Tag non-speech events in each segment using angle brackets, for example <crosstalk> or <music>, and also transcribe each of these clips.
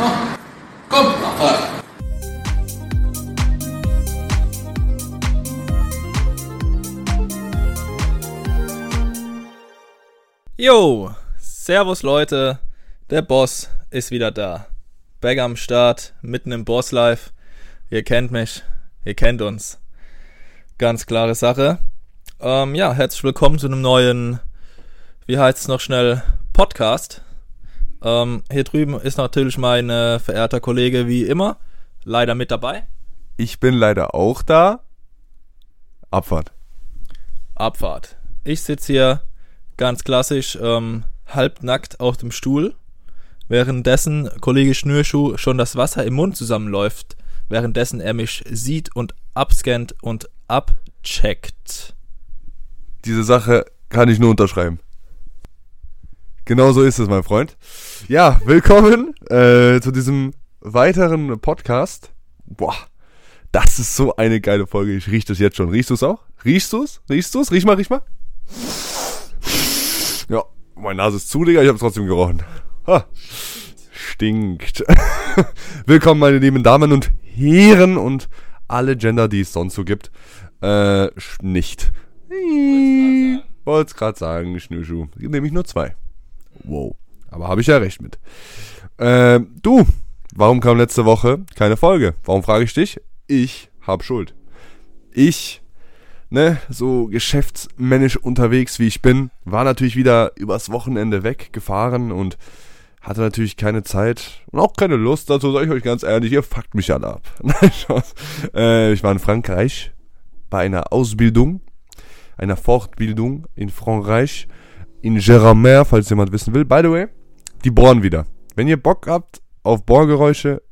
Komm, Abfahrt. Jo, Servus Leute, der Boss ist wieder da. Back am Start, mitten im Boss Life. Ihr kennt mich, ihr kennt uns. Ganz klare Sache. Ähm, ja, herzlich willkommen zu einem neuen, wie heißt es noch schnell, Podcast. Ähm, hier drüben ist natürlich mein äh, verehrter Kollege wie immer, leider mit dabei. Ich bin leider auch da. Abfahrt. Abfahrt. Ich sitze hier ganz klassisch ähm, halbnackt auf dem Stuhl, währenddessen Kollege Schnürschuh schon das Wasser im Mund zusammenläuft, währenddessen er mich sieht und abscannt und abcheckt. Diese Sache kann ich nur unterschreiben. Genau so ist es, mein Freund. Ja, willkommen äh, zu diesem weiteren Podcast. Boah, das ist so eine geile Folge. Ich riech das jetzt schon. Riechst du es auch? Riechst du es? Riechst du es? Riech mal, riech mal. Ja, meine Nase ist zu, Digga. Ich habe trotzdem gerochen. Ha. Stinkt. <laughs> Willkommen, meine lieben Damen und Herren und alle Gender, die es sonst so gibt. Äh, nicht. Wollt's gerade sagen, Schnürschuh. Nämlich nur zwei. Wow. Aber habe ich ja recht mit. Äh, du, warum kam letzte Woche keine Folge? Warum frage ich dich? Ich hab Schuld. Ich, ne, so geschäftsmännisch unterwegs wie ich bin, war natürlich wieder übers Wochenende weggefahren und hatte natürlich keine Zeit und auch keine Lust dazu, sage ich euch ganz ehrlich, ihr fuckt mich alle ab. <laughs> Äh, ich war in Frankreich bei einer Ausbildung, einer Fortbildung in Frankreich, in Gérardmer, falls jemand wissen will. By the way, die bohren wieder. Wenn ihr Bock habt auf Bohrgeräusche,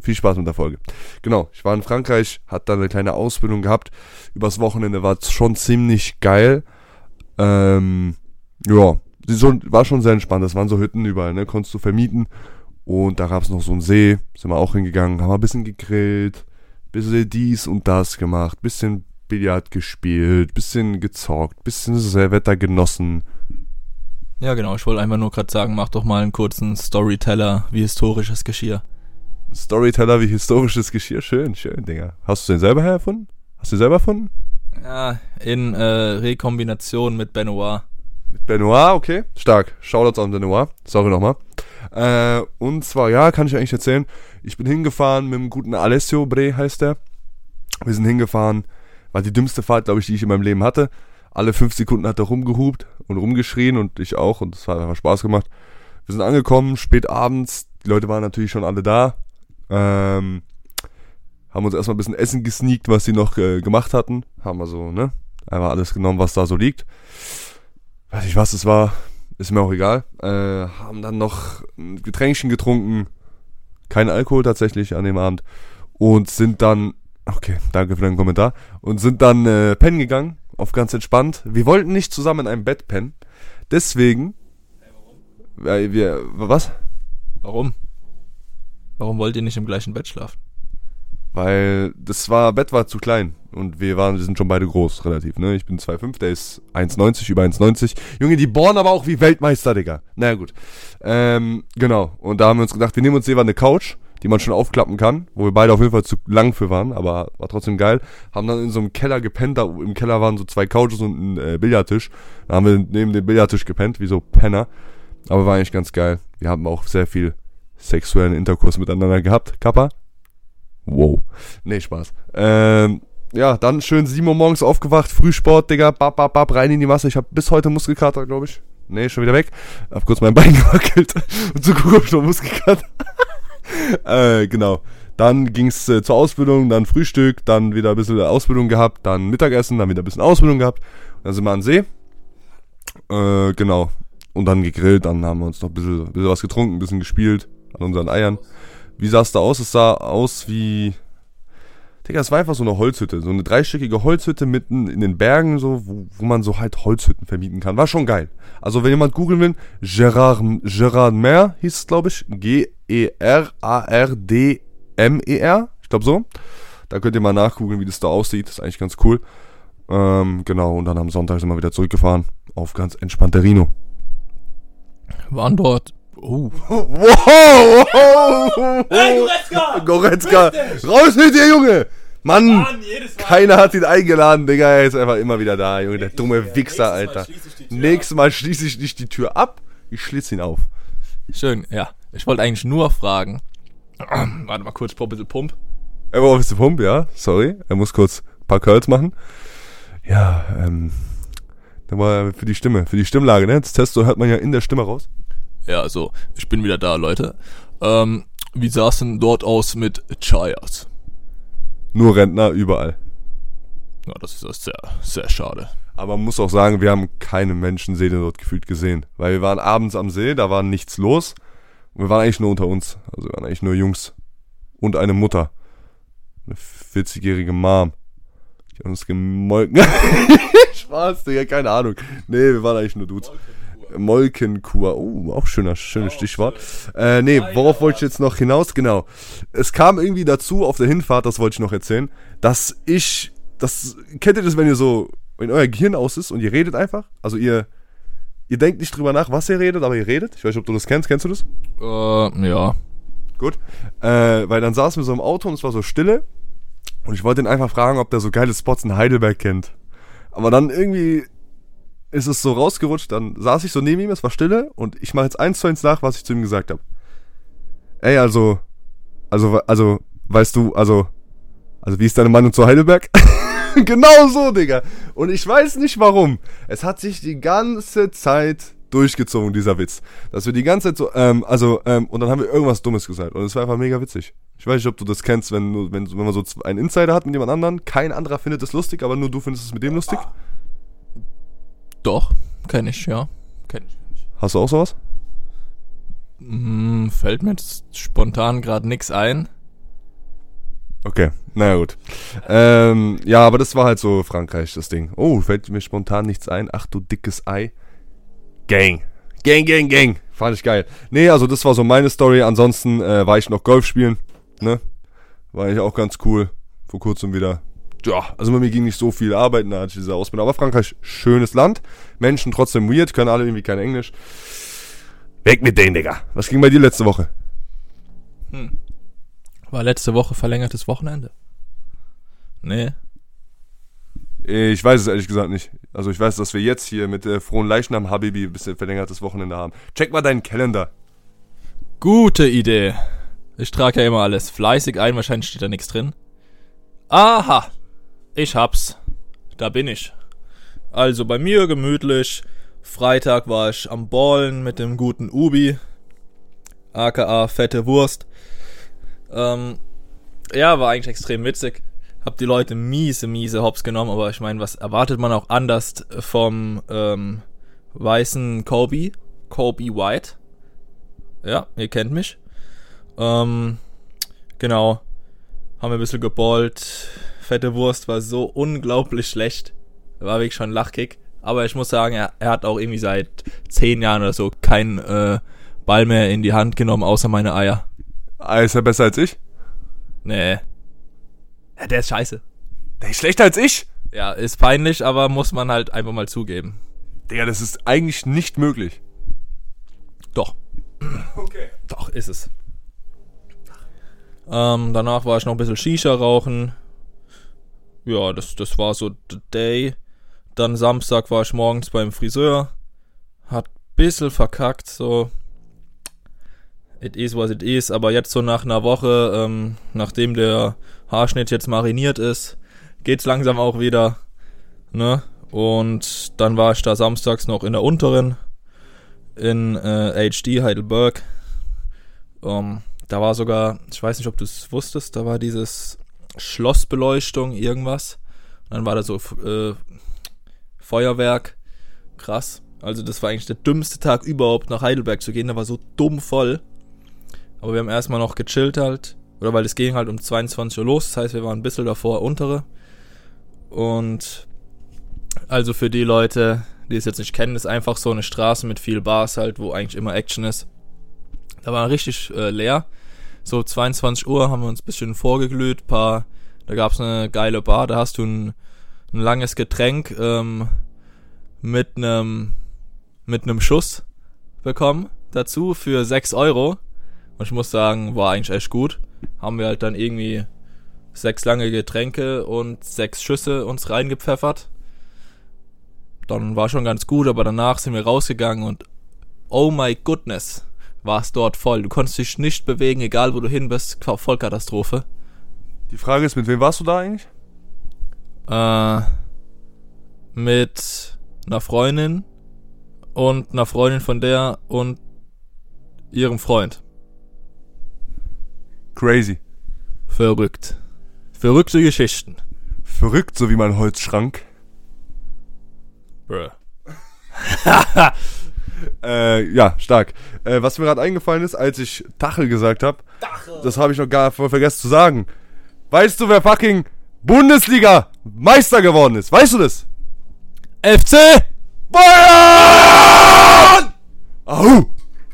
viel Spaß mit der Folge. Genau, ich war in Frankreich, hatte da eine kleine Ausbildung gehabt. Übers Wochenende war es schon ziemlich geil. Ähm, ja, war schon sehr entspannt. Das waren so Hütten überall, ne? Konntest du vermieten. Und da gab es noch so einen See. Sind wir auch hingegangen, haben ein bisschen gegrillt, bisschen dies und das gemacht, bisschen Billard gespielt, bisschen gezockt, bisschen Wetter genossen. Ja, genau. Ich wollte einfach nur gerade sagen, mach doch mal einen kurzen Storyteller wie historisches Geschirr. Storyteller wie historisches Geschirr. Schön, schön, Digga. Hast du den selber erfunden? Hast du den selber erfunden? Ja, in äh, Rekombination mit Benoit. Mit Benoit, okay. Stark. Shoutouts an Benoit. Sorry nochmal. Äh, und zwar, ja, kann ich eigentlich erzählen. Ich bin hingefahren mit dem guten Alessio Bre, heißt der. Wir sind hingefahren. War die dümmste Fahrt, glaube ich, die ich in meinem Leben hatte. Alle fünf Sekunden hat er rumgehupt und rumgeschrien und ich auch und es hat einfach Spaß gemacht. Wir sind angekommen, spät abends. Die Leute waren natürlich schon alle da. Ähm, haben uns erstmal ein bisschen Essen gesneakt, was sie noch äh, gemacht hatten. Haben wir so, ne? Einfach alles genommen, was da so liegt. Weiß ich was es war, ist mir auch egal. Äh, haben dann noch ein Getränkchen getrunken. Kein Alkohol tatsächlich an dem Abend. Und sind dann, okay, danke für deinen Kommentar. Und sind dann äh, pennen gegangen, auf ganz entspannt. Wir wollten nicht zusammen in einem Bett pennen. Deswegen. Hey, warum? Äh, wir, was? Warum? Warum wollt ihr nicht im gleichen Bett schlafen? Weil das war, Bett war zu klein und wir waren, wir sind schon beide groß, relativ, ne? Ich bin 2,5, der ist 1,90, über 1,90. Junge, die bohren aber auch wie Weltmeister, Digga. Naja, gut. Ähm, genau. Und da haben wir uns gedacht, wir nehmen uns jeweils eine Couch, die man schon aufklappen kann, wo wir beide auf jeden Fall zu lang für waren, aber war trotzdem geil. Haben dann in so einem Keller gepennt, da im Keller waren so zwei Couches und ein äh, Billardtisch. Da haben wir neben dem Billardtisch gepennt, wie so Penner. Aber war eigentlich ganz geil. Wir haben auch sehr viel sexuellen Interkurs miteinander gehabt. Kappa? Wow. Nee, Spaß. Ähm, ja, dann schön 7 Uhr morgens aufgewacht, Frühsport, Digga, bap, bap, bap, rein in die Masse. Ich habe bis heute Muskelkater, glaube ich. Nee, schon wieder weg. Hab kurz mein Bein <laughs> gewackelt und so guck, ob ich noch Muskelkater. <laughs> äh, genau. Dann ging's äh, zur Ausbildung, dann Frühstück, dann wieder ein bisschen Ausbildung gehabt, dann Mittagessen, dann wieder ein bisschen Ausbildung gehabt. Dann sind wir an See. Äh, genau. Und dann gegrillt, dann haben wir uns noch ein bisschen, ein bisschen was getrunken, ein bisschen gespielt an unseren Eiern. Wie sah es da aus? Es sah aus wie. Digga, es war einfach so eine Holzhütte. So eine dreistöckige Holzhütte mitten in den Bergen, so, wo, wo man so halt Holzhütten vermieten kann. War schon geil. Also, wenn jemand googeln will, Gerard, Gerard Mer hieß es, glaube ich. G-E-R-A-R-D-M-E-R. Ich glaube so. Da könnt ihr mal nachgoogeln, wie das da aussieht. Das ist eigentlich ganz cool. Ähm, genau, und dann am Sonntag sind wir wieder zurückgefahren auf ganz entspannte Rino. Waren dort Oh. Wow! <laughs> wow. Hey, Goretzka! Goretzka! Raus mit dir, Junge! Mann! Mann, Mal. Keiner hat ihn eingeladen, Digga. Er ist einfach immer wieder da, Junge. Der dumme Wichser, Alter. Nächstes Mal schließe ich nicht die Tür ab, ich schließe ihn auf. Schön, ja. Ich wollte eigentlich nur fragen. <clears throat> Warte mal kurz, ein bisschen Pump. Er war auf der Pump, ja. Sorry. Er muss kurz ein paar Curls machen. Ja, ähm. Dann war für die Stimme, für die Stimmlage, ne? Das Testo hört man ja in der Stimme raus. Ja, also, ich bin wieder da, Leute. Ähm, wie sah es denn dort aus mit Chayas? Nur Rentner überall. Ja, das ist sehr, sehr schade. Aber man muss auch sagen, wir haben keine Menschenseele dort gefühlt gesehen. Weil wir waren abends am See, da war nichts los. Und wir waren eigentlich nur unter uns. Also wir waren eigentlich nur Jungs. Und eine Mutter. Eine 40-jährige Mom. Die hat uns gemolken. <laughs> Spaß, Digga, keine Ahnung. Nee, wir waren eigentlich nur Dudes. Molkenkur. Oh, auch schöner, schönes Stichwort. Äh, nee, worauf wollte ich jetzt noch hinaus? Genau. Es kam irgendwie dazu auf der Hinfahrt, das wollte ich noch erzählen, dass ich, das, kennt ihr das, wenn ihr so, wenn euer Gehirn aus ist und ihr redet einfach? Also ihr, ihr denkt nicht drüber nach, was ihr redet, aber ihr redet. Ich weiß nicht, ob du das kennst. Kennst du das? Äh, ja. Gut. Äh, weil dann saßen wir so im Auto und es war so Stille. Und ich wollte ihn einfach fragen, ob der so geile Spots in Heidelberg kennt. Aber dann irgendwie ist es so rausgerutscht, dann saß ich so neben ihm, es war Stille und ich mache jetzt eins zu eins nach, was ich zu ihm gesagt habe. Ey, also, also, also, weißt du, also, also wie ist deine Meinung zu Heidelberg? <laughs> genau so, Digga. Und ich weiß nicht warum. Es hat sich die ganze Zeit durchgezogen, dieser Witz. Dass wir die ganze Zeit so, ähm, also, ähm, und dann haben wir irgendwas Dummes gesagt. Und es war einfach mega witzig. Ich weiß nicht, ob du das kennst, wenn, wenn, wenn man so einen Insider hat mit jemand anderen. Kein anderer findet es lustig, aber nur du findest es mit dem lustig. Doch, kenn ich, ja. Kenn ich. Hast du auch sowas? Hm, fällt mir jetzt spontan gerade nix ein. Okay, naja gut. Ähm, ja, aber das war halt so Frankreich, das Ding. Oh, fällt mir spontan nichts ein. Ach du dickes Ei. Gang. Gang, gang, gang. Fand ich geil. Nee, also das war so meine Story. Ansonsten äh, war ich noch Golf spielen. Ne? War ich auch ganz cool. Vor kurzem wieder. Ja, also bei mir ging nicht so viel arbeiten, da hatte ich diese Ausbildung. Aber Frankreich, schönes Land. Menschen trotzdem weird, können alle irgendwie kein Englisch. Weg mit denen, Digga. Was ging bei dir letzte Woche? War letzte Woche verlängertes Wochenende. Nee. Ich weiß es ehrlich gesagt nicht. Also ich weiß, dass wir jetzt hier mit äh, frohen Leichnam Habibi ein bisschen verlängertes Wochenende haben. Check mal deinen Kalender. Gute Idee. Ich trage ja immer alles fleißig ein, wahrscheinlich steht da nichts drin. Aha, ich hab's. Da bin ich. Also bei mir gemütlich. Freitag war ich am Ballen mit dem guten Ubi. aka fette Wurst. Ähm, ja, war eigentlich extrem witzig. Hab die Leute miese, miese Hops genommen, aber ich meine, was erwartet man auch anders vom ähm, weißen Kobe? Kobe White. Ja, ihr kennt mich. Ähm, genau. Haben wir ein bisschen geballt. Fette Wurst war so unglaublich schlecht. War wirklich schon ein Lachkick. Aber ich muss sagen, er, er hat auch irgendwie seit zehn Jahren oder so keinen äh, Ball mehr in die Hand genommen, außer meine Eier. Ah, ist er besser als ich? Nee. Ja, der ist scheiße. Der ist schlechter als ich? Ja, ist peinlich, aber muss man halt einfach mal zugeben. Digga, das ist eigentlich nicht möglich. Doch. Okay. Doch, ist es. Ähm, danach war ich noch ein bisschen Shisha rauchen. Ja, das, das war so the day. Dann Samstag war ich morgens beim Friseur. Hat bisschen verkackt, so. It is what it is, aber jetzt so nach einer Woche, ähm, nachdem der Haarschnitt jetzt mariniert ist, geht's langsam auch wieder. Ne? Und dann war ich da samstags noch in der unteren in äh, HD Heidelberg. Ähm, da war sogar, ich weiß nicht, ob du es wusstest, da war dieses Schlossbeleuchtung, irgendwas. Und dann war da so äh, Feuerwerk. Krass. Also das war eigentlich der dümmste Tag überhaupt, nach Heidelberg zu gehen. Da war so dumm voll. Aber wir haben erstmal noch gechillt halt. Oder weil es ging halt um 22 Uhr los. Das heißt, wir waren ein bisschen davor untere. Und also für die Leute, die es jetzt nicht kennen, ist einfach so eine Straße mit viel Bars halt, wo eigentlich immer Action ist. Da war richtig äh, leer. So 22 Uhr haben wir uns bisschen vorgeglüht, paar, da gab's eine geile Bar, da hast du ein, ein langes Getränk ähm, mit einem mit einem Schuss bekommen. dazu für 6 Euro. Und ich muss sagen, war eigentlich echt gut. Haben wir halt dann irgendwie sechs lange Getränke und sechs Schüsse uns reingepfeffert. Dann war schon ganz gut, aber danach sind wir rausgegangen und oh my goodness, war es dort voll. Du konntest dich nicht bewegen, egal wo du hin bist. Vollkatastrophe. Die Frage ist, mit wem warst du da eigentlich? Äh, mit einer Freundin und einer Freundin von der und ihrem Freund. Crazy. Verrückt. Verrückte Geschichten. Verrückt, so wie mein Holzschrank. Bruh. <laughs> Äh, ja, stark. Äh, was mir gerade eingefallen ist, als ich Tachel gesagt habe, das habe ich noch gar voll vergessen zu sagen. Weißt du, wer fucking Bundesliga Meister geworden ist? Weißt du das? FC! Bayern! Au!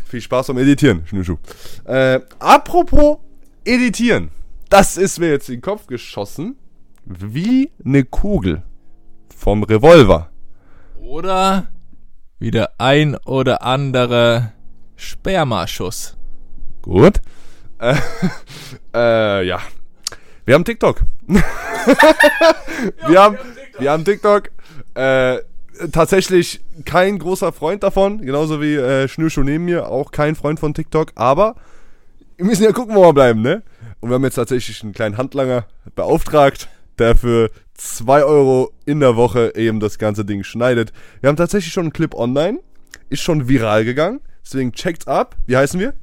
Viel Spaß beim Editieren, Schnürschuh. Äh, apropos Editieren. Das ist mir jetzt in den Kopf geschossen. Wie eine Kugel. Vom Revolver. Oder wie der ein oder andere Spermaschuss. Gut. <laughs> Äh, äh, ja. Wir haben TikTok. <laughs> wir, haben, wir haben TikTok. Äh, tatsächlich kein großer Freund davon. Genauso wie äh, Schnürschuh neben mir. Auch kein Freund von TikTok. Aber wir müssen ja gucken, wo wir bleiben, ne? Und wir haben jetzt tatsächlich einen kleinen Handlanger beauftragt, der für 2 Euro in der Woche eben das ganze Ding schneidet. Wir haben tatsächlich schon einen Clip online. Ist schon viral gegangen. Deswegen checkt's ab. Wie heißen wir?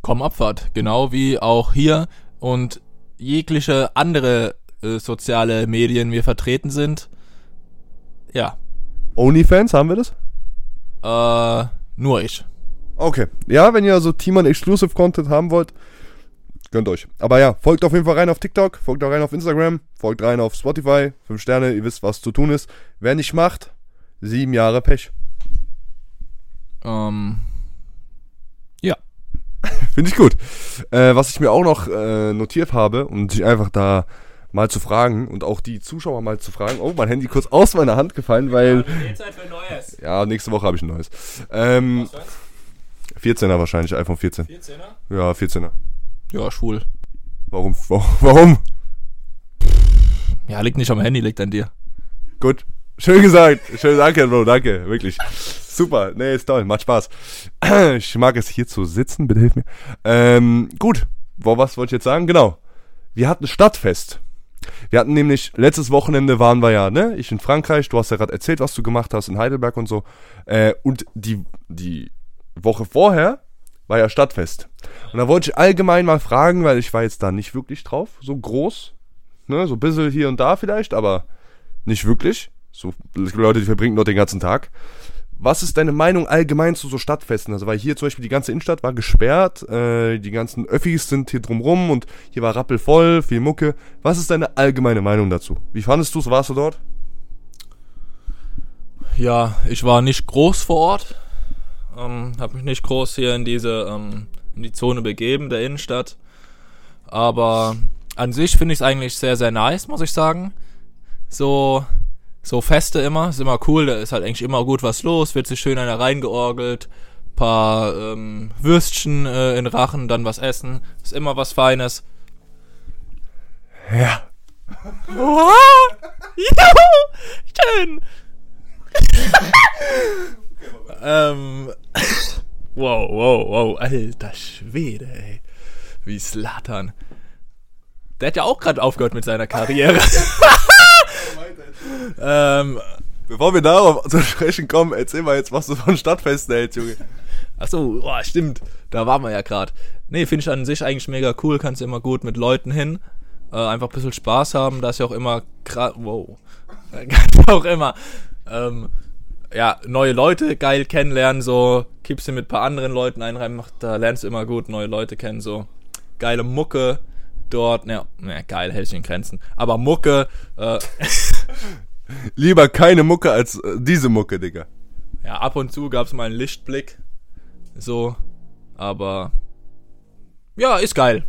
Komm Abfahrt. Genau wie auch hier und jegliche andere äh, soziale Medien wir vertreten sind. Ja. OnlyFans, haben wir das? Äh, nur ich. Okay. Ja, wenn ihr so Teamern Exclusive Content haben wollt, gönnt euch. Aber ja, folgt auf jeden Fall rein auf TikTok, folgt auch rein auf Instagram, folgt rein auf Spotify. Fünf Sterne, ihr wisst, was zu tun ist. Wer nicht macht, sieben Jahre Pech. Ähm, ja. <laughs> Finde ich gut. Äh, was ich mir auch noch äh, notiert habe, um sich einfach da mal zu fragen und auch die Zuschauer mal zu fragen. Oh, mein Handy kurz aus meiner Hand gefallen, weil. Zeit für Neues. Ja, nächste Woche habe ich ein neues. Ähm, 14er wahrscheinlich, iPhone 14. 14er? Ja, 14er. Ja, schwul. Warum? Warum? Ja, liegt nicht am Handy, liegt an dir. Gut. Schön gesagt. Schön, danke, Bro, danke. Wirklich. Super. Nee, ist toll. Macht Spaß. Ich mag es hier zu sitzen. Bitte hilf mir. Ähm, gut. Was wollte ich jetzt sagen? Genau. Wir hatten Stadtfest. Wir hatten nämlich, letztes Wochenende waren wir ja, ne? Ich in Frankreich. Du hast ja gerade erzählt, was du gemacht hast in Heidelberg und so. Äh, und die, die Woche vorher war ja Stadtfest. Und da wollte ich allgemein mal fragen, weil ich war jetzt da nicht wirklich drauf. So groß. Ne? So ein bisschen hier und da vielleicht, aber nicht wirklich. So Leute, die verbringen dort den ganzen Tag. Was ist deine Meinung allgemein zu so Stadtfesten? Also, weil hier zum Beispiel die ganze Innenstadt war gesperrt, äh, die ganzen Öffis sind hier drumrum und hier war rappelvoll, viel Mucke. Was ist deine allgemeine Meinung dazu? Wie fandest du es? Warst du dort? Ja, ich war nicht groß vor Ort. Ähm, hab mich nicht groß hier in diese, ähm, in die Zone begeben, der Innenstadt. Aber an sich finde ich es eigentlich sehr, sehr nice, muss ich sagen. So, so Feste immer, ist immer cool, da ist halt eigentlich immer gut was los, wird sich schön einer reingeorgelt, paar ähm, Würstchen äh, in Rachen, dann was essen, ist immer was Feines. Ja. Wow! <laughs> Juhu! Schön! <laughs> ähm, <laughs> wow, wow, wow, alter Schwede, ey. Wie Slatan. Der hat ja auch gerade aufgehört mit seiner Karriere. <laughs> ähm, Bevor wir darauf zu sprechen kommen, erzähl mal jetzt, was du von Stadtfesten hältst, Junge. ach so, boah, stimmt. Da waren wir ja gerade. Nee, finde ich an sich eigentlich mega cool. Kannst immer gut mit Leuten hin. Äh, einfach ein bisschen Spaß haben. Da ist ja auch immer Wow. Kannst <laughs> auch immer ähm, ja, neue Leute geil kennenlernen, so kippst du mit ein paar anderen Leuten einen rein, macht, da lernst du immer gut neue Leute kennen, so geile Mucke dort, ne, ne geil, hält sich in Grenzen, aber Mucke, äh, <laughs> Lieber keine Mucke als äh, diese Mucke, Digga. ja, ab und zu gab's mal einen Lichtblick, so, aber ja, ist geil.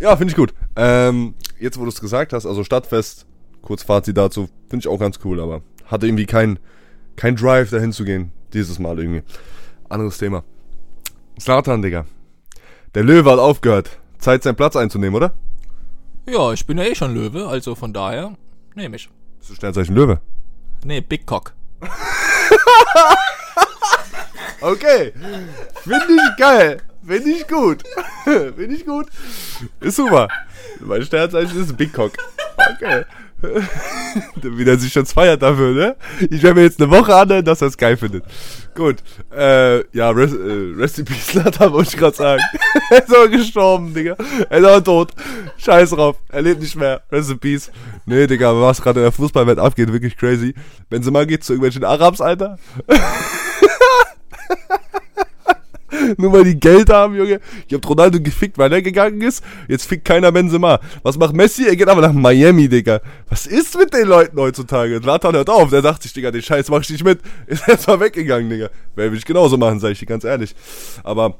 Ja, finde ich gut. Ähm, jetzt, wo du es gesagt hast, also Stadtfest, kurz Fazit dazu, finde ich auch ganz cool, aber hatte irgendwie kein, kein Drive dahin zu gehen, dieses Mal irgendwie. Anderes Thema. Slatan, Digga. Der Löwe hat aufgehört. Zeit, seinen Platz einzunehmen, oder? Ja, ich bin ja eh schon Löwe, also von daher nehme ich. Bist du Sternzeichen Löwe? Nee, Big Cock. <laughs> Okay. Finde ich geil. Finde ich gut. <laughs> Finde ich gut. Ist super. Mein Sternzeichen ist Big Cock. Okay. <laughs> <laughs> Wie der sich jetzt feiert dafür, ne? Ich werde mir jetzt eine Woche anhören, dass er es geil findet. Gut. Äh, ja, Rest, äh, Rest in Peace, <laughs> Lata, wollte ich gerade sagen. <laughs> er ist aber gestorben, Digga. Er ist aber tot. Scheiß drauf. Er lebt nicht mehr. Rest in Peace. Nee, Digga, was gerade in der Fußballwelt abgeht, wirklich crazy. Benzema geht zu irgendwelchen Arabs, Alter. <laughs> Nur weil die Geld haben, Junge. Ich hab Ronaldo gefickt, weil er gegangen ist. Jetzt fickt keiner Benzema. Was macht Messi? Er geht aber nach Miami, Digga. Was ist mit den Leuten heutzutage? Latan hört auf. Der sagt sich, Digga, den Scheiß mach ich nicht mit. <laughs> Ist jetzt mal weggegangen, Digga. Will ich genauso machen, sag ich dir ganz ehrlich. Aber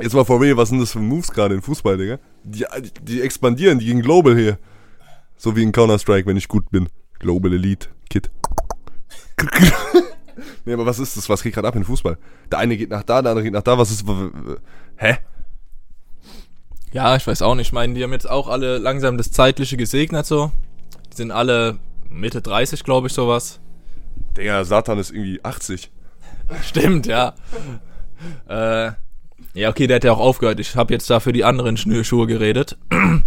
jetzt mal for real, was sind das für Moves gerade im Fußball, Digga? Die, die expandieren, die gehen global hier. So wie in Counter-Strike, wenn ich gut bin. Global Elite Kid. <laughs> Nee, aber was ist das? Was geht gerade ab im Fußball? Der eine geht nach da, der andere geht nach da. Was ist. Hä? Ja, ich weiß auch nicht. Ich meine, die haben jetzt auch alle langsam das Zeitliche gesegnet so. Die sind alle Mitte 30, glaube ich, sowas. Digga, Satan ist irgendwie 80. <laughs> Stimmt, ja. äh, ja, okay, der hat ja auch aufgehört. Ich habe jetzt da für die anderen Schnürschuhe geredet. <clears throat>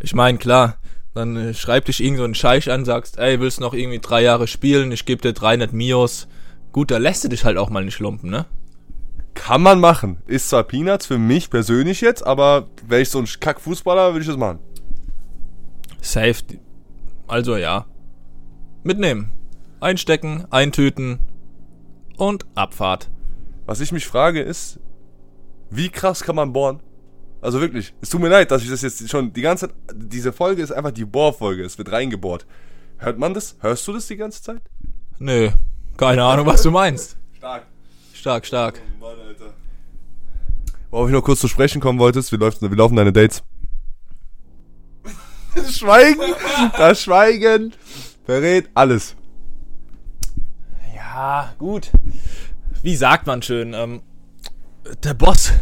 ich meine, klar, dann äh, schreibt dich irgend so ein Scheich an, sagst, ey, willst noch irgendwie drei Jahre spielen, ich gebe dir 300 Mios. Gut, da lässt du dich halt auch mal nicht lumpen, ne? Kann man machen. Ist zwar Peanuts für mich persönlich jetzt, aber wäre ich so ein Kack-Fußballer, würde ich das machen. Safe. Also ja. Mitnehmen. Einstecken, eintüten und Abfahrt. Was ich mich frage ist, wie krass kann man bohren? Also wirklich, es tut mir leid, dass ich das jetzt schon die ganze Zeit, diese Folge ist einfach die Bohrfolge, es wird reingebohrt. Hört man das? Hörst du das die ganze Zeit? Nö, keine Ahnung, was du meinst. Stark. Stark, stark. Oh Mann, Alter. Worauf ich noch kurz zu sprechen kommen wolltest, wie, läuft, wie laufen deine Dates? Das <laughs> Schweigen, <laughs> das Schweigen verrät alles. Ja, gut. Wie sagt man schön? Ähm, der Boss.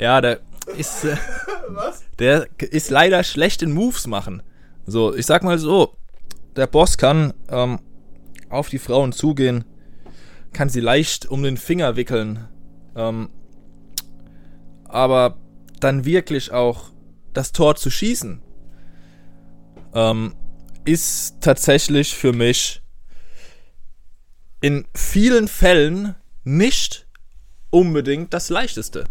Ja, der ist. Äh, <laughs> Was? Der ist leider schlecht in Moves machen. So, ich sag mal so, der Boss kann ähm, auf die Frauen zugehen, kann sie leicht um den Finger wickeln, ähm, aber dann wirklich auch das Tor zu schießen, ähm, ist tatsächlich für mich in vielen Fällen nicht unbedingt das leichteste.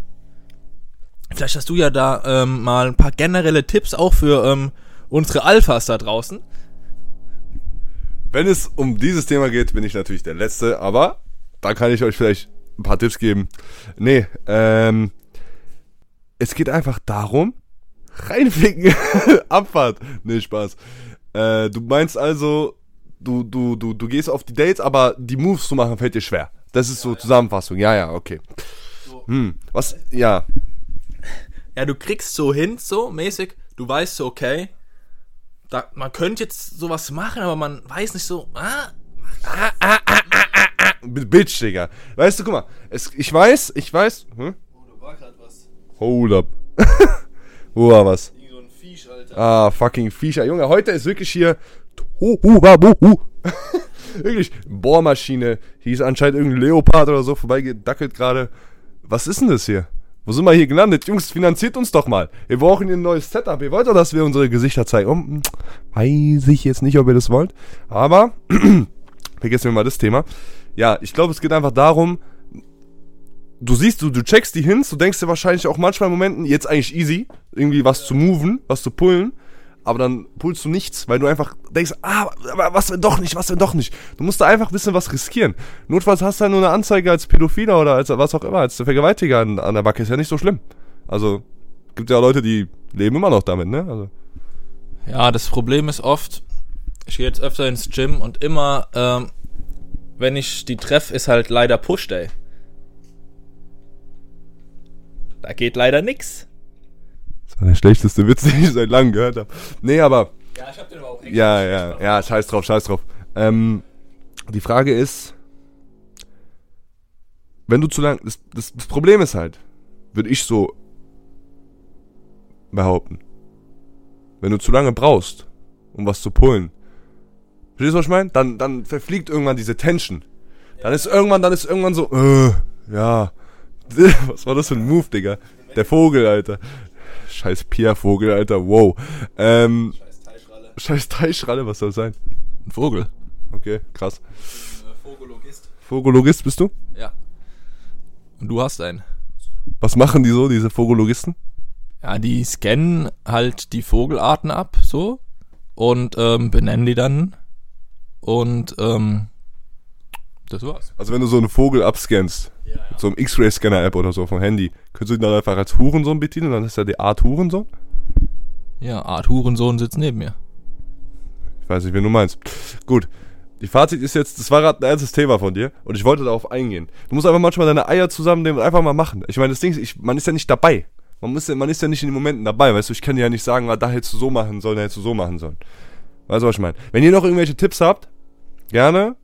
Vielleicht hast du ja da ähm, mal ein paar generelle Tipps auch für ähm, unsere Alphas da draußen. Wenn es um dieses Thema geht, bin ich natürlich der Letzte, aber da kann ich euch vielleicht ein paar Tipps geben. Nee, ähm, es geht einfach darum, reinficken, <laughs> Abfahrt. Nee, Spaß. Äh, du meinst also, du, du, du, du gehst auf die Dates, aber die Moves zu machen fällt dir schwer. Das ist so Zusammenfassung. Ja, ja, okay. Hm, was, ja. Ja, du kriegst so hin, so mäßig, du weißt so, okay, da, man könnte jetzt sowas machen, aber man weiß nicht so, ah, ah, ah, ah, ah, ah, ah. Bitch, Digga. Weißt du, guck mal, es, ich weiß, ich weiß, hm? Oh, da war grad was. Hold up. <laughs> Wo war was? So ein Viech, Alter. Ah, fucking Viecher. Junge, heute ist wirklich hier. <laughs> Wirklich. Bohrmaschine. Hier ist anscheinend irgendein Leopard oder so vorbeigedackelt gerade. Was ist denn das hier? Wo sind wir hier gelandet? Jungs, finanziert uns doch mal. Wir brauchen hier ein neues Setup. Ihr wollt doch, dass wir unsere Gesichter zeigen. Um, weiß ich jetzt nicht, ob ihr das wollt. Aber, vergessen <clears throat> wir mal das Thema. Ja, ich glaube, es geht einfach darum, du siehst, du, du checkst die Hints, du denkst dir wahrscheinlich auch manchmal in Momenten, jetzt eigentlich easy, irgendwie was zu moven, was zu pullen, aber dann pullst du nichts, weil du einfach denkst, ah, was wenn doch nicht, was wenn doch nicht. Du musst da einfach ein bisschen was riskieren. Notfalls hast du halt nur eine Anzeige als Pädophiler oder als was auch immer, als Vergewaltiger an, an der Backe, ist ja nicht so schlimm. Also, gibt ja Leute, die leben immer noch damit, ne? Also, Ja, das Problem ist oft, ich gehe jetzt öfter ins Gym und immer, ähm, wenn ich die treffe, ist halt leider Push Day. Da geht leider nix. War der schlechteste Witz, <laughs> den ich seit langem gehört habe. Nee, aber, Ja, ich hab den aber auch ja, ja, ja, scheiß drauf, scheiß drauf. Ähm, die Frage ist, wenn du zu lang. Das, das, das Problem ist halt, würde ich so behaupten. Wenn du zu lange brauchst, um was zu pullen. Verstehst du, was ich meine? Dann, dann verfliegt irgendwann diese Tension. Dann ist irgendwann, dann ist irgendwann so, äh, ja. <laughs> Was war das für ein Move, Digga? Der Vogel, Alter. Scheiß Pia-Vogel, Alter, wow. Ähm, Scheiß Teichralle. scheiß Teichralle, was soll das sein? Ein Vogel. Okay, krass. Vogologist. Vogologist bist du? Ja. Und du hast einen. Was machen die so, diese Vogologisten? Ja, die scannen halt die Vogelarten ab, so. Und ähm, benennen die dann. Und ähm, das war's. Also wenn du so einen Vogel abscannst, Ja, ja. mit so einem X-Ray-Scanner-App oder so vom Handy, könntest du ihn dann einfach als Hurensohn betiteln, dann ist er die Art Hurensohn? Ja, Art Hurensohn sitzt neben mir. Ich weiß nicht, wen du meinst. Gut. Die Fazit ist jetzt, das war gerade ein ernstes Thema von dir und ich wollte darauf eingehen. Du musst einfach manchmal deine Eier zusammennehmen und einfach mal machen. Ich meine, das Ding ist, ich, man ist ja nicht dabei. Man, muss man ist ja nicht in den Momenten dabei, weißt du, ich kann dir ja nicht sagen, ah, da hättest du so machen sollen, da hättest du so machen sollen. Weißt du, was ich meine? Wenn ihr noch irgendwelche Tipps habt, gerne,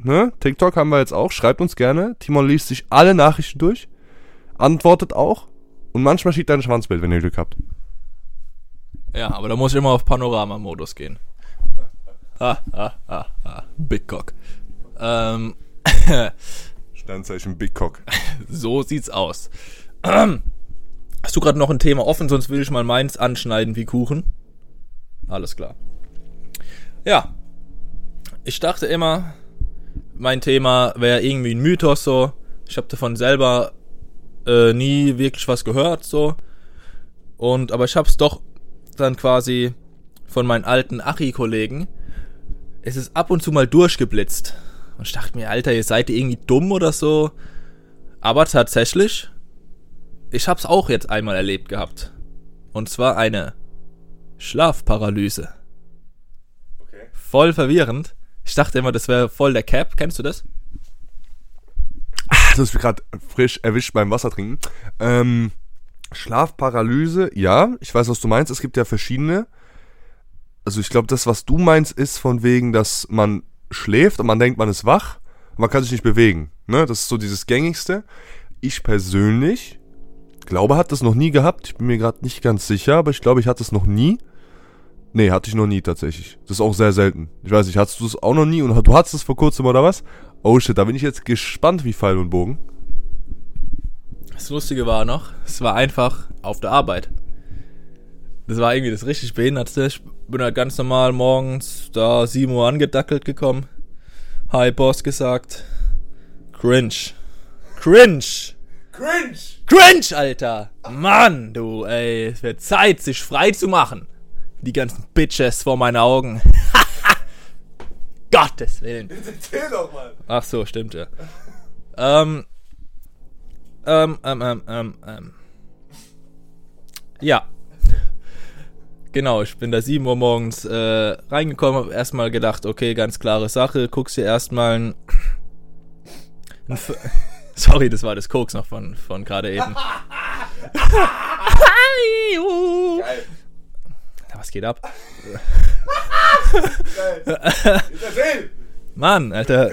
ne? TikTok haben wir jetzt auch, schreibt uns gerne. Timon liest sich alle Nachrichten durch, antwortet auch und manchmal schickt er ein Schwanzbild, wenn ihr Glück habt. Ja, aber da muss ich immer auf Panorama-Modus gehen. Ha, ha, ha, ha. Big Cock. Ähm, <laughs> Sternzeichen Big Cock. so sieht's aus. <clears throat> Hast du gerade noch ein Thema offen, sonst will ich mal meins anschneiden wie Kuchen. Alles klar. Ja. Ich dachte immer, mein Thema wäre irgendwie ein Mythos so. Ich habe davon selber äh, nie wirklich was gehört so. Und aber ich habe es doch dann quasi von meinen alten Achi-Kollegen. Es ist ab und zu mal durchgeblitzt. Und ich dachte mir, Alter, ihr seid irgendwie dumm oder so. Aber tatsächlich, ich hab's auch jetzt einmal erlebt gehabt. Und zwar eine Schlafparalyse. Okay. Voll verwirrend. Ich dachte immer, das wäre voll der Cap. Kennst du das? Du hast mich gerade frisch erwischt beim Wasser trinken. Ähm, Schlafparalyse, ja, ich weiß, was du meinst. Es gibt ja verschiedene. Also ich glaube, das, was du meinst, ist von wegen, dass man schläft und man denkt, man ist wach, man kann sich nicht bewegen. Ne? Das ist so dieses gängigste. Ich persönlich glaube, hat das noch nie gehabt. Ich bin mir gerade nicht ganz sicher, aber ich glaube, ich hatte es noch nie. Nee, hatte ich noch nie tatsächlich. Das ist auch sehr selten. Ich weiß nicht, hattest du es auch noch nie und du hattest es vor kurzem oder was? Oh shit, da bin ich jetzt gespannt wie Pfeil und Bogen. Das Lustige war noch, es war einfach auf der Arbeit. Das war irgendwie das richtig Behinderte. Ich bin halt ganz normal morgens da 7 Uhr angedackelt gekommen. Hi Boss gesagt. Cringe. Cringe. Cringe! Cringe, Alter! Mann, du, ey, es wird Zeit, sich frei zu machen. Die ganzen Bitches vor meinen Augen. <laughs> Gottes Willen. <laughs> Erzähl doch mal. Ach so, stimmt ja. ähm, ähm, ähm, ähm, ähm, ähm. Ja. Genau, ich bin da 7 Uhr morgens äh, reingekommen, hab erstmal gedacht, okay, ganz klare Sache, guckst dir erstmal ein, ein <laughs> Sorry, das war das Koks noch von, von gerade eben. <laughs> Geil. Was geht ab? Erzähl! Mann, Alter.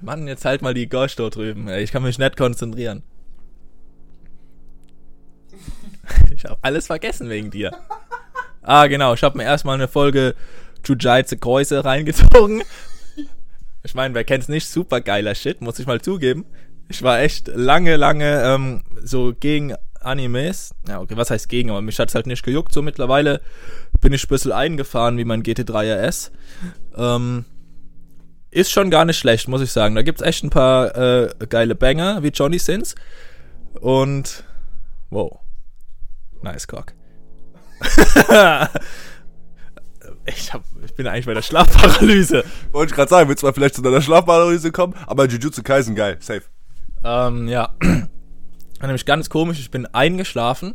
Mann, jetzt halt mal die Gosh dort drüben. Ich kann mich nicht konzentrieren. Ich habe alles vergessen wegen dir. Ah, genau. Ich habe mir erstmal eine Folge Jujutsu Kreuse reingezogen. Ich meine, wer kennt's nicht? Super geiler Shit, muss ich mal zugeben. Ich war echt lange, lange ähm, so gegen Animes. Ja, okay, was heißt gegen? Aber mich hat's halt nicht gejuckt. So mittlerweile bin ich ein bisschen eingefahren wie mein GT3 RS. Ähm, ist schon gar nicht schlecht, muss ich sagen. Da gibt's echt ein paar äh, geile Banger, wie Johnny Sins. Und wow. Nice Cock. <laughs> ich, hab, ich bin eigentlich bei der Schlafparalyse. Wollte ich gerade sagen, willst du mal vielleicht zu deiner Schlafparalyse kommen? Aber Jujutsu Kaisen geil, safe. Ähm, ja. <clears throat> Nämlich ganz komisch, ich bin eingeschlafen.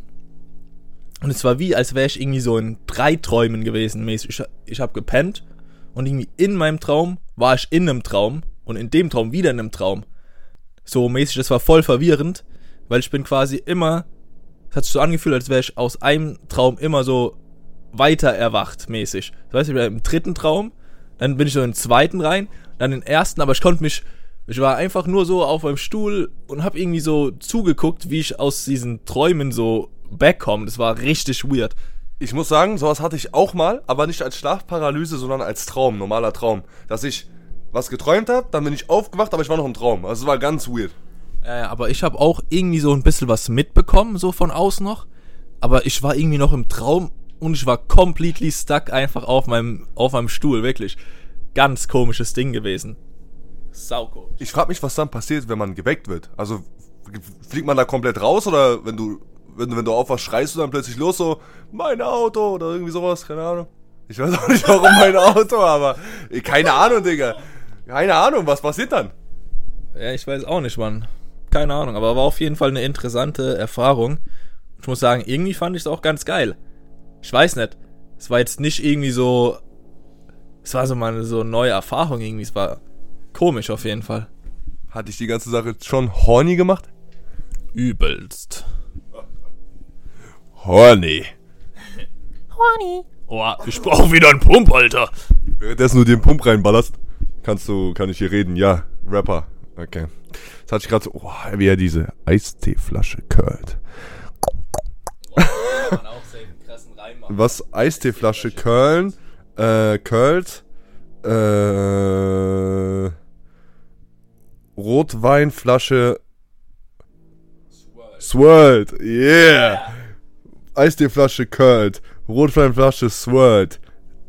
Und es war wie, als wäre ich irgendwie so in drei Träumen gewesen. mäßig. Ich, ich habe gepennt und irgendwie in meinem Traum war ich in einem Traum und in dem Traum wieder in einem Traum. So mäßig, das war voll verwirrend, weil ich bin quasi immer, es hat sich so angefühlt, als wäre ich aus einem Traum immer so weiter erwacht mäßig. Das heißt, ich bin im dritten Traum, dann bin ich so in den zweiten rein, dann in den ersten, aber ich konnte mich Ich war einfach nur so auf meinem Stuhl und hab irgendwie so zugeguckt, wie ich aus diesen Träumen so backkomme. Das war richtig weird. Ich muss sagen, sowas hatte ich auch mal, aber nicht als Schlafparalyse, sondern als Traum, normaler Traum. Dass ich was geträumt habe, dann bin ich aufgewacht, aber ich war noch im Traum. Also es war ganz weird. Äh, aber ich habe auch irgendwie so ein bisschen was mitbekommen, so von außen noch. Aber ich war irgendwie noch im Traum und ich war completely stuck einfach auf meinem, auf meinem Stuhl, wirklich. Ganz komisches Ding gewesen. Sauko. Ich frage mich, was dann passiert, wenn man geweckt wird. Also fliegt man da komplett raus oder wenn du, wenn, du- wenn du aufwachst, schreist du dann plötzlich los so, mein Auto oder irgendwie sowas, keine Ahnung. Ich weiß auch nicht, warum mein Auto, aber eh, keine Ahnung, Digga. Keine Ahnung, was passiert dann? Ja, ich weiß auch nicht, Mann. Keine Ahnung, aber war auf jeden Fall eine interessante Erfahrung. Ich muss sagen, irgendwie fand ich es auch ganz geil. Ich weiß nicht. Es war jetzt nicht irgendwie so. Es war so mal so eine neue Erfahrung irgendwie. Es war komisch auf jeden Fall. Hatte ich die ganze Sache schon horny gemacht? Übelst. Horny. Oh, ich brauch wieder einen Pump, Alter. Währenddessen du den Pump reinballerst, kannst du, kann ich hier reden. Ja, Rapper. Okay. Das hatte ich gerade so, oh, wie er diese Eisteeflasche curlt. <laughs> Was Eisteeflasche curlen, äh, curlt, äh, Rotweinflasche swirled, yeah. Eisteeflasche curlt, Rotweinflasche swirled.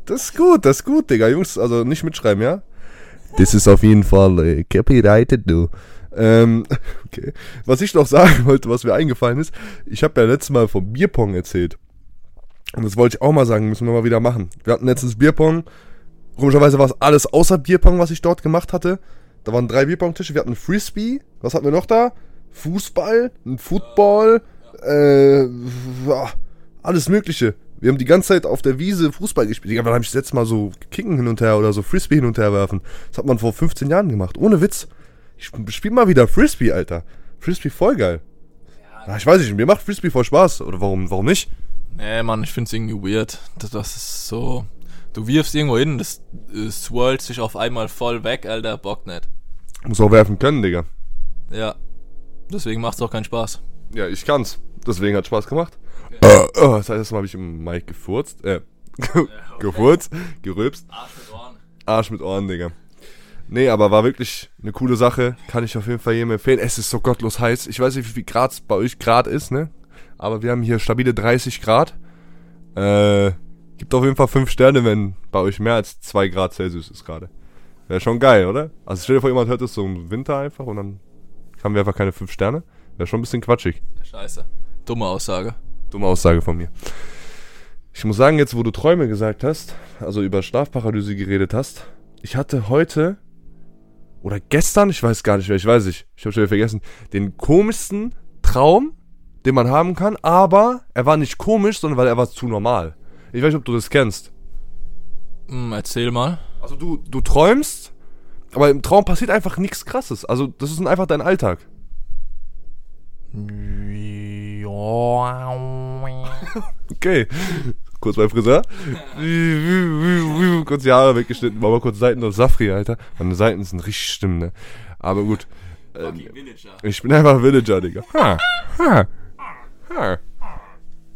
Das ist gut, das ist gut, Digga. Jungs, also nicht mitschreiben, ja? Das ist auf jeden Fall äh, copyrighted, du. Ähm, <laughs> okay. Was ich noch sagen <laughs> wollte, was mir eingefallen ist, ich habe ja letztes Mal vom Bierpong erzählt. Und das wollte ich auch mal sagen, müssen wir mal wieder machen. Wir hatten letztens Bierpong. Komischerweise war es alles außer Bierpong, was ich dort gemacht hatte. Da waren drei Bierpong-Tische, wir hatten Frisbee. Was hatten wir noch da? Fußball, ein Football, äh, alles Mögliche. Wir haben die ganze Zeit auf der Wiese Fußball gespielt. Digga, wann habe ich das letzte Mal so Kicken hin und her oder so Frisbee hin und her werfen? Das hat man vor 15 Jahren gemacht. Ohne Witz. Ich spiel mal wieder Frisbee, Alter. Frisbee voll geil. Ja, ich weiß nicht, mir macht Frisbee voll Spaß. Oder warum, warum nicht? Nee, Mann, ich find's irgendwie weird. Das, das ist so. Du wirfst irgendwo hin, das, das swirlt sich auf einmal voll weg, Alter. Bock nicht. Muss auch werfen können, Digga. Ja. Deswegen macht's auch keinen Spaß. Ja, ich kann's. Deswegen hat Spaß gemacht. Äh, oh, das heißt, erstmal habe ich im Mic gefurzt. Äh, <laughs> gefurzt, gerülpst. Arsch mit Ohren. Arsch mit Ohren, Digga. Nee, aber war wirklich eine coole Sache. Kann ich auf jeden Fall jedem empfehlen. Es ist so gottlos heiß. Ich weiß nicht, wie viel Grad es bei euch Grad ist, ne? Aber wir haben hier stabile 30 Grad. Äh, gibt auf jeden Fall 5 Sterne, wenn bei euch mehr als 2 Grad Celsius ist gerade. Wäre schon geil, oder? Also stell dir vor, jemand hört es so im Winter einfach und dann haben wir einfach keine 5 Sterne. Wäre schon ein bisschen quatschig. Scheiße. Dumme Aussage. Dumme Aussage von mir. Ich muss sagen, jetzt wo du Träume gesagt hast, also über Schlafparalyse geredet hast, ich hatte heute oder gestern, ich weiß gar nicht mehr, ich weiß nicht, ich habe schon wieder vergessen, den komischsten Traum, den man haben kann, aber er war nicht komisch, sondern weil er war zu normal. Ich weiß nicht, ob du das kennst. Hm, erzähl mal. Also du, du träumst, aber im Traum passiert einfach nichts krasses. Also das ist einfach dein Alltag. <laughs> Okay. Kurz beim Friseur. kurz die Haare weggeschnitten. Mach mal kurz Seiten aus Safri, Alter. Meine Seiten sind richtig schlimm, ne? Aber gut. Ähm, ich bin einfach Villager, Digga. Ha. Ha. Ha.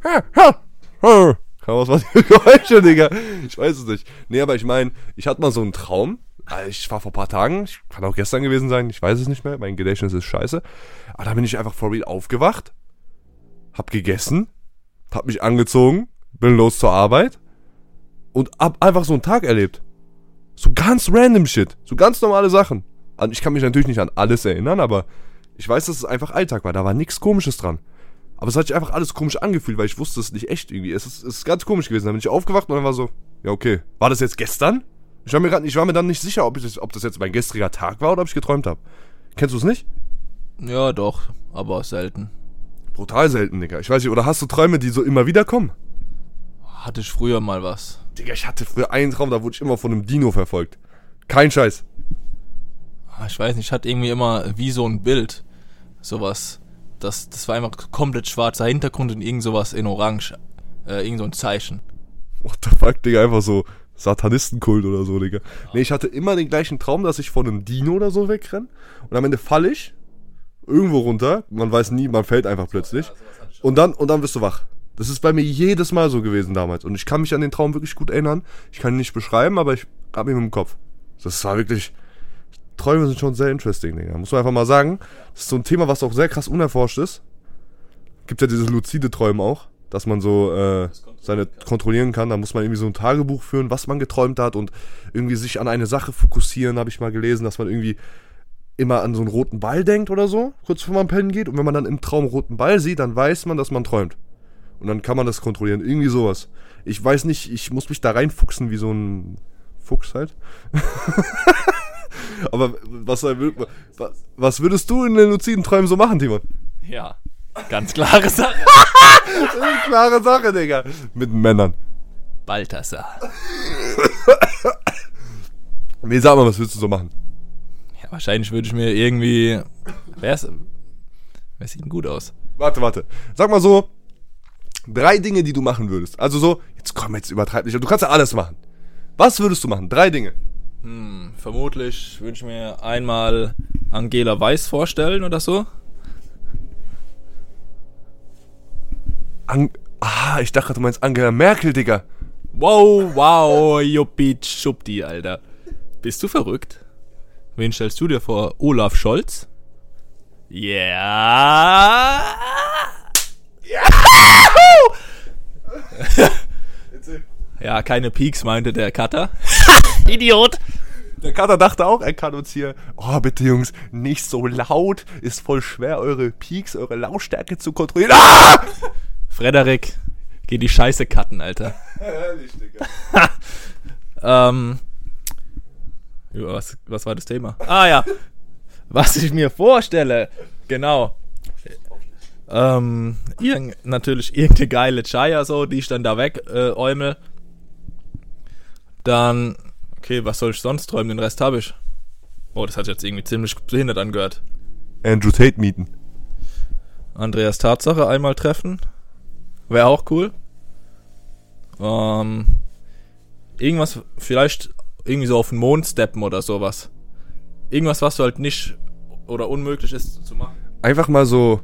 Ha. Ha. Ha. Was war die Geräusche, Digga? Ich weiß es nicht. Nee, aber ich meine, ich hatte mal so einen Traum. Also Ich war vor ein paar Tagen, ich kann auch gestern gewesen sein, ich weiß es nicht mehr, mein Gedächtnis ist scheiße. Aber da bin ich einfach for aufgewacht, hab gegessen, hab mich angezogen, bin los zur Arbeit und hab einfach so einen Tag erlebt. So ganz random Shit, so ganz normale Sachen. Ich kann mich natürlich nicht an alles erinnern, aber ich weiß, dass es einfach Alltag war, da war nichts komisches dran. Aber es hat sich einfach alles komisch angefühlt, weil ich wusste es nicht echt irgendwie. Es ist, es ist ganz komisch gewesen. Dann bin ich aufgewacht und dann war so, ja okay, war das jetzt gestern? Ich war mir, grad, ich war mir dann nicht sicher, ob, ich das, ob das jetzt mein gestriger Tag war oder ob ich geträumt habe. Kennst du es nicht? Ja, doch, aber selten. Brutal selten, Digga. Ich weiß nicht, oder hast du Träume, die so immer wieder kommen? Hatte ich früher mal was. Digga, ich hatte früher einen Traum, da wurde ich immer von einem Dino verfolgt. Kein Scheiß. Ah, Ich weiß nicht, ich hatte irgendwie immer wie so ein Bild. Sowas. Das, das war einfach komplett schwarzer Hintergrund und irgend sowas in Orange. Äh, irgend so ein Zeichen. What the fuck, Digga, einfach so, Satanistenkult oder so, Digga. Nee, ich hatte immer den gleichen Traum, dass ich von einem Dino oder so wegrenne. Und am Ende falle ich irgendwo runter. Man weiß nie, man fällt einfach plötzlich. Und dann, und dann wirst du wach. Das ist bei mir jedes Mal so gewesen damals. Und ich kann mich an den Traum wirklich gut erinnern. Ich kann ihn nicht beschreiben, aber ich hab ihn im Kopf. Das war wirklich. Träume sind schon sehr interesting, Digga. Muss man einfach mal sagen. Das ist so ein Thema, was auch sehr krass unerforscht ist. Gibt ja dieses luzide Träumen auch, dass man so äh, seine kontrollieren kann. Da muss man irgendwie so ein Tagebuch führen, was man geträumt hat und irgendwie sich an eine Sache fokussieren, habe ich mal gelesen, dass man irgendwie immer an so einen roten Ball denkt oder so, kurz bevor man pennen geht. Und wenn man dann im Traum roten Ball sieht, dann weiß man, dass man träumt. Und dann kann man das kontrollieren. Irgendwie sowas. Ich weiß nicht, ich muss mich da reinfuchsen wie so ein Fuchs halt. <laughs> Aber was, was würdest du in den luziden Träumen so machen, Timon? Ja, ganz klare Sache. <laughs> Klare Sache, Digga. Mit Männern. Balthasar. Nee, sag mal, was würdest du so machen? Ja, wahrscheinlich würde ich mir irgendwie. Wär's. Wer sieht denn gut aus? Warte, warte. Sag mal so, drei Dinge, die du machen würdest. Also so, jetzt komm, jetzt übertreib nicht. Du kannst ja alles machen. Was würdest du machen? Drei Dinge. Hm, vermutlich würde ich mir einmal Angela Weiß vorstellen oder so. An ah, ich dachte, du meinst Angela Merkel, Digga. Wow, wow, Juppie, Schuppdi, Alter. Bist du verrückt? Wen stellst du dir vor? Olaf Scholz? Ja. <laughs> ja, keine Peaks, meinte der Cutter. <laughs> Idiot. Der Kater dachte auch, er kann uns hier, oh bitte Jungs, nicht so laut, ist voll schwer, eure Peaks, eure Lautstärke zu kontrollieren. Ah! Frederik, geh die Scheiße cutten, Alter. Ehrlich, Digga. <laughs> Ähm, was, was war das Thema? Ah ja, was ich mir vorstelle, genau. Ähm, irgend, natürlich irgendeine geile Chaya so, die ich dann da weg äh, äumel. Dann, okay, was soll ich sonst träumen? Den Rest habe ich. Oh, das hat sich jetzt irgendwie ziemlich behindert angehört. Andrew Tate mieten. Andreas Tatsache einmal treffen. Wäre auch cool. Ähm, irgendwas, vielleicht irgendwie so auf den Mond steppen oder sowas. Irgendwas, was du halt nicht oder unmöglich ist zu machen. Einfach mal so,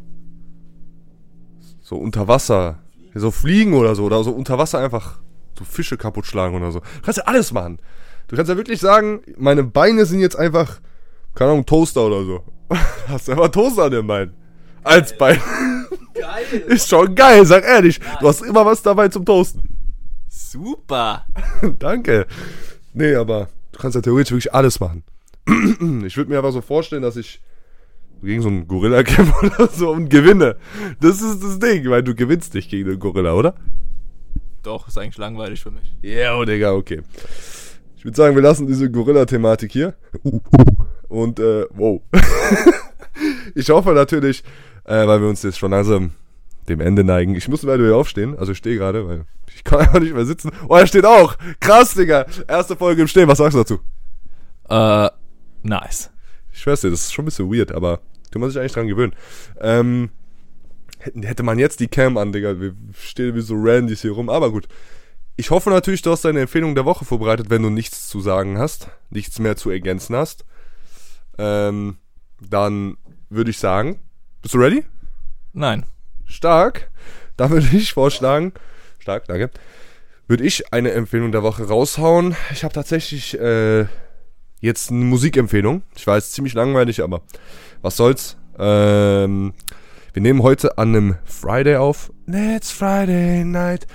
so unter Wasser, so fliegen oder so, oder so unter Wasser einfach so Fische kaputt schlagen oder so. Du kannst ja alles machen. Du kannst ja wirklich sagen, meine Beine sind jetzt einfach, keine Ahnung, Toaster oder so. <laughs> Hast du einfach Toaster an den Beinen. Als Bein. Geil! <laughs> Ist schon geil, sag ehrlich. Du hast immer was dabei zum Toasten. Super! <laughs> Danke. Nee, aber du kannst ja theoretisch wirklich alles machen. <clears throat> ich würde mir aber so vorstellen, dass ich gegen so einen Gorilla kämpfe oder so und gewinne. Das ist das Ding, weil du gewinnst nicht gegen einen Gorilla, oder? Doch, ist eigentlich langweilig für mich. Ja, oh, Digga, okay. Ich würde sagen, wir lassen diese Gorilla-Thematik hier. <laughs> Und, äh, wow. <laughs> ich hoffe natürlich, äh, weil wir uns jetzt schon langsam dem Ende neigen. Ich muss mal wieder aufstehen. Also ich stehe gerade, weil ich kann <laughs> einfach nicht mehr sitzen. Oh, er steht auch. Krass, Digga. Erste Folge im Stehen. Was sagst du dazu? Äh, nice. Ich schwör's dir, das ist schon ein bisschen weird, aber kann man sich eigentlich dran gewöhnen. Ähm, hätte man jetzt die Cam an, Digga. Wir stehen wie so Randys hier rum. Aber gut. Ich hoffe natürlich, du hast deine Empfehlung der Woche vorbereitet, wenn du nichts zu sagen hast, nichts mehr zu ergänzen hast. Ähm, dann würde ich sagen, bist du ready? Nein. Stark. Da würde ich vorschlagen, stark, danke, würde ich eine Empfehlung der Woche raushauen. Ich habe tatsächlich äh, jetzt eine Musikempfehlung. Ich weiß, ziemlich langweilig, aber was soll's. Ähm, wir nehmen heute an einem Friday auf. It's Friday night.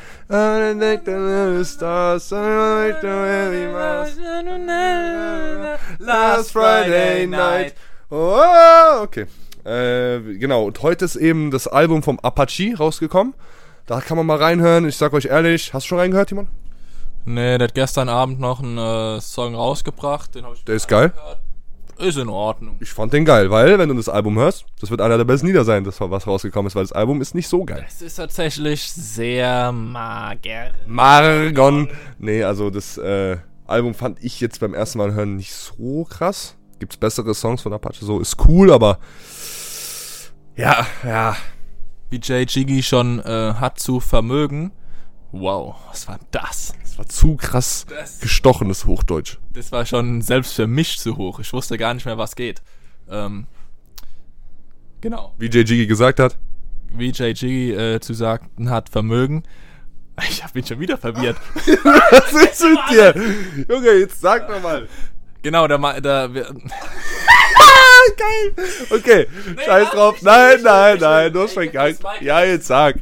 Last Friday night. Oh, okay. Äh, genau, und heute ist eben das Album vom Apache rausgekommen. Da kann man mal reinhören. Ich sag euch ehrlich, hast du schon reingehört, Timon? Nee, der hat gestern Abend noch einen äh, Song rausgebracht. Den hab ich Der ist geil. gehört. Ist in Ordnung. Ich fand den geil, weil, wenn du das Album hörst, das wird einer der besten Lieder sein, das was rausgekommen ist, weil das Album ist nicht so geil. Es ist tatsächlich sehr mager. Margon. Nee, also das äh, Album fand ich jetzt beim ersten Mal hören nicht so krass. Gibt's bessere Songs von Apache, so ist cool, aber ja, ja. Wie Jay Jiggy schon äh, hat zu vermögen. Wow, was war das? War zu krass Das- gestochenes Hochdeutsch. Das war schon selbst für mich zu hoch. Ich wusste gar nicht mehr, was geht. Ähm, genau. Wie JG gesagt hat. Wie JG äh, zu sagen hat, Vermögen. Ich hab bin schon wieder verwirrt. <laughs> Was ist <laughs> mit dir? Junge, jetzt sag doch mal. genau, da, da wir, <laughs> Geil. Okay, scheiß lass drauf. mich Nein, nicht, nein, nein, du hast Mike. Ja, jetzt sag.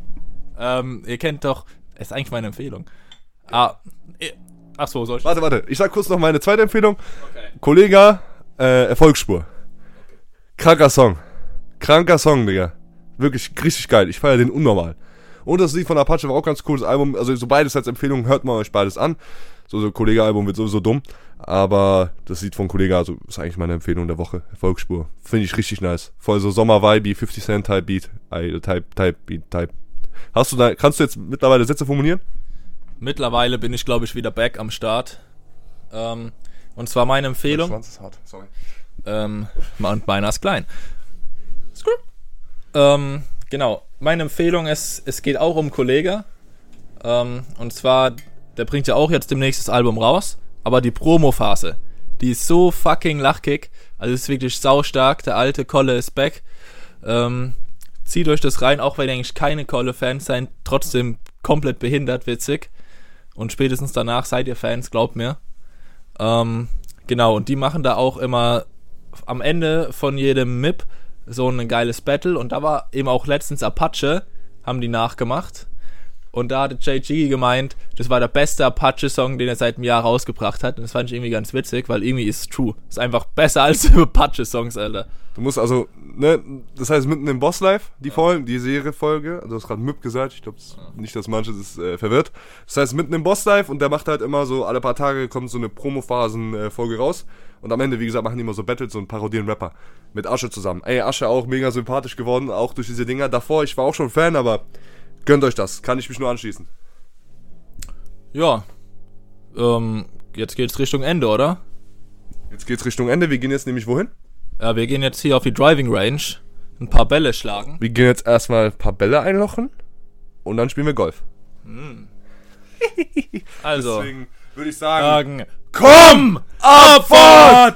ähm, ihr kennt doch, ist eigentlich meine Empfehlung. Ah, eh, ach so, soll ich? Warte, warte. Ich sag kurz noch meine zweite Empfehlung. Okay. Kollega, äh, Erfolgsspur. Kranker Song. Kranker Song, Digga. Wirklich richtig geil. Ich feiere den unnormal. Und das Lied von Apache war auch ganz cool. Das Album, also so beides als Empfehlung, hört mal euch beides an. So, so Kollega-Album wird sowieso dumm. Aber das Lied von Kollega, also ist eigentlich meine Empfehlung der Woche. Erfolgsspur. Finde ich richtig nice. Voll so Sommer-Vibe, 50 Cent Type Beat. Äh, Type, Type, Beat, Type. Hast du da, kannst du jetzt mittlerweile Sätze formulieren? Mittlerweile bin ich, glaube ich, wieder back am Start. Ähm, und zwar meine Empfehlung. Schwanz ist hart, sorry. Ähm, und meiner ist klein. Ähm, genau. Meine Empfehlung ist, es geht auch um Kollege. Ähm, und zwar, der bringt ja auch jetzt demnächst das Album raus. Aber die Promo-Phase, die ist so fucking lachkick. Also ist wirklich saustark. Der alte Kolle ist back. Ähm, zieht euch das rein, auch wenn ihr eigentlich keine Kolle-Fans seid. Trotzdem komplett behindert, witzig. Und spätestens danach seid ihr Fans, glaubt mir. Ähm, genau, und die machen da auch immer am Ende von jedem MIP so ein geiles Battle. Und da war eben auch letztens Apache, haben die nachgemacht. Und da hatte JG gemeint, das war der beste Apache-Song, den er seit einem Jahr rausgebracht hat. Und das fand ich irgendwie ganz witzig, weil irgendwie ist es true. Ist einfach besser als <laughs> Apache-Songs, Alter. Du musst also, ne, das heißt mitten im Boss Live, die Folge, die Serie-Folge, also du hast gerade MIP gesagt, ich glaube nicht, dass manche das äh, verwirrt. Das heißt mitten im Boss Live und der macht halt immer so, alle paar Tage kommt so eine Promo-Phasen-Folge raus. Und am Ende, wie gesagt, machen die immer so Battles und parodieren Rapper. Mit Asche zusammen. Ey, Asche auch mega sympathisch geworden, auch durch diese Dinger. Davor, ich war auch schon Fan, aber gönnt euch das. Kann ich mich nur anschließen. Ja. Ähm, jetzt geht's Richtung Ende, oder? Jetzt geht's Richtung Ende. Wir gehen jetzt nämlich wohin? Ja, wir gehen jetzt hier auf die Driving Range. Ein paar Bälle schlagen. Wir gehen jetzt erstmal ein paar Bälle einlochen und dann spielen wir Golf. Also, Deswegen würde ich sagen, sagen, komm, Abfahrt!